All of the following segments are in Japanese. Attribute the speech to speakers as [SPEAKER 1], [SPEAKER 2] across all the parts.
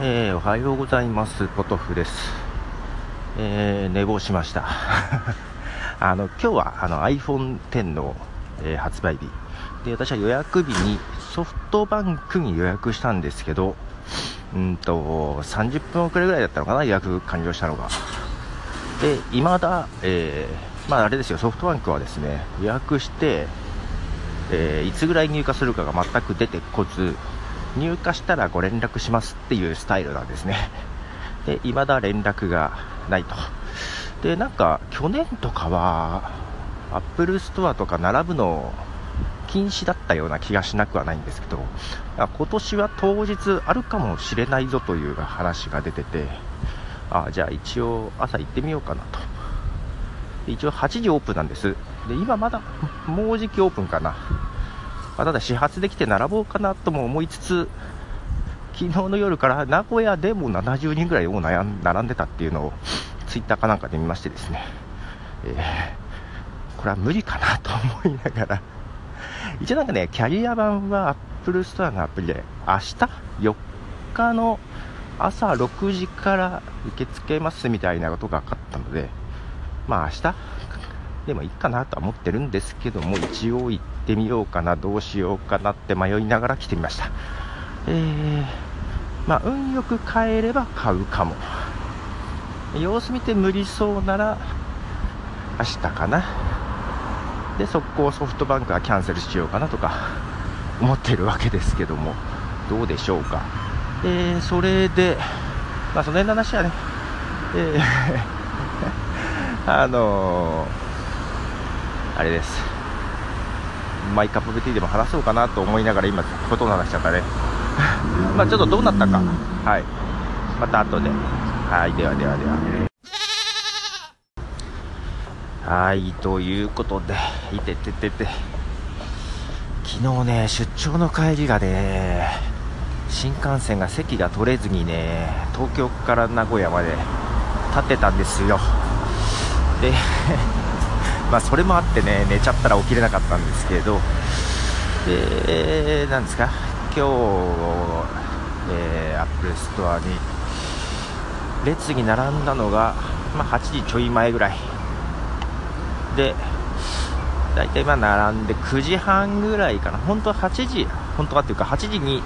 [SPEAKER 1] えー、おはようございます。ポトフです。えー、寝坊しました。あの、今日はあの iPhone X の、えー、発売日。で、私は予約日にソフトバンクに予約したんですけど、うんと、30分遅れぐらいだったのかな、予約完了したのが。で、未だ、えー、まああれですよ、ソフトバンクはですね、予約して、え、いつぐらい入荷するかが全く出てこず、入荷したらご連絡しますっていうスタイルなんですね。で、未だ連絡がないと。で、なんか、去年とかは、アップルストアとか並ぶの禁止だったような気がしなくはないんですけど、今年は当日あるかもしれないぞという話が出てて、あじゃあ一応朝行ってみようかなと。一応8時オープンなんです。で、今まだ、もうじきオープンかな。まあ、ただ始発できて並ぼうかなとも思いつつ、昨日の夜から名古屋でも70人ぐらいもう並んでたっていうのをツイッターかなんかで見ましてですね、えー、これは無理かなと思いながら、一応なんかね、キャリア版は Apple Store のアプリで明日4日の朝6時から受け付けますみたいなことが分かったので、まあ明日でもいいかなとは思ってるんですけども、一応行ってみようかな、どうしようかなって迷いながら来てみました。えー、まあ、運よく買えれば買うかも。様子見て無理そうなら、明日かな。で、速攻ソフトバンクはキャンセルしようかなとか、思ってるわけですけども、どうでしょうか。えー、それで、まあ、その辺の話はね、えー あのーあれです。マイカップ BT でも話そうかなと思いながら今ことの話しちゃったね。まあちょっとどうなったか。はい。また後で。はいではではでは。はいということでいてててて。昨日ね出張の帰りがね新幹線が席が取れずにね東京から名古屋まで立ってたんですよ。でまあ、それもあってね寝ちゃったら起きれなかったんですけど、えー、なんですか今日、えー、アップルストアに列に並んだのが、まあ、8時ちょい前ぐらい。で大体まあ並んで9時半ぐらいかな。本当は8時本当はっていうか8時に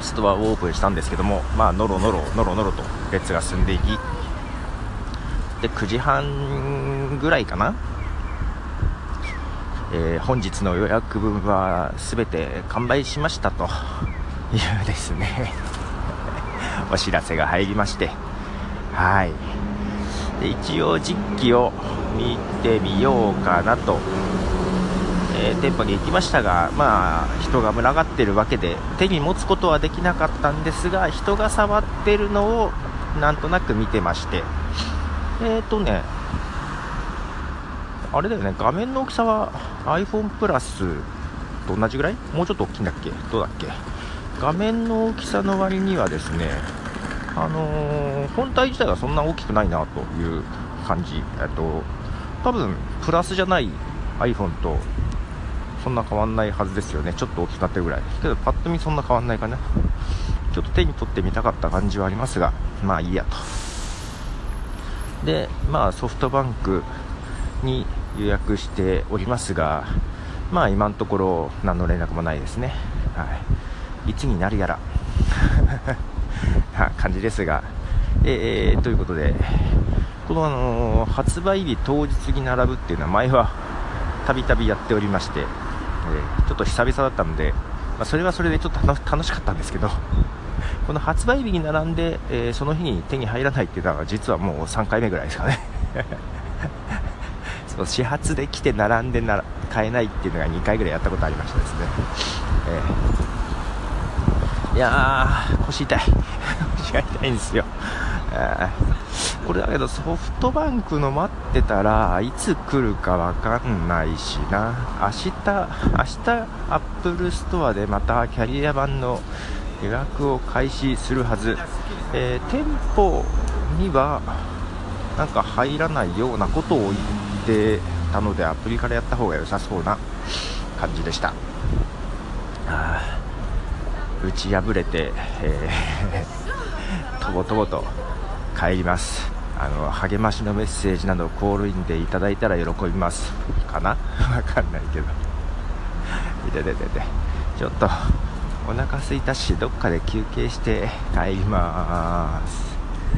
[SPEAKER 1] ストアをオープンしたんですけどもまあのろのろのろのろと列が進んでいきで9時半ぐらいかな。えー、本日の予約分は全て完売しましたと。いうですね。お知らせが入りまして。はい。で一応実機を見てみようかなと、えー、店舗に行きましたがまあ人が群がってるわけで手に持つことはできなかったんですが人が触ってるのをなんとなく見てまして。えっ、ー、とねあれだよね画面の大きさは iPhone プラスと同じぐらい？もうちょっと大きいんだっけ？どうだっけ？画面の大きさの割にはですねあのー、本体自体はそんな大きくないなという感じ。えっと多分プラスじゃない iPhone とそんな変わんないはずですよね。ちょっと大きくなってるぐらい。けどパッと見そんな変わんないかな。ちょっと手に取ってみたかった感じはありますがまあいいやと。でまあソフトバンクに予約しておりますが、まあ今のところ何の連絡もないですね。はい。いつになるやら な感じですが、えー、ということで、この、あのー、発売日当日に並ぶっていうのは前はたびたびやっておりまして、えー、ちょっと久々だったので、まあ、それはそれでちょっと楽しかったんですけど、この発売日に並んで、えー、その日に手に入らないっていうのは実はもう3回目ぐらいですかねその始発で来て並んでなら買えないっていうのが2回ぐらいやったことありましたですね、えー、いやー腰痛い。腰が痛いんですよ、えー、これだけどソフトバンクの待ってたらいつ来るか分かんないしな。明日明日アップルストアでまたキャリア版の予約を開始するはず、えー、店舗にはなんか入らないようなことを言ってたのでアプリからやった方が良さそうな感じでした。打ち破れて、えー、とぼとぼと帰ります。あの励ましのメッセージなどコールインでいただいたら喜びますかな？わかんないけど。いてててて。ちょっとお腹すいたしどっかで休憩して帰ります。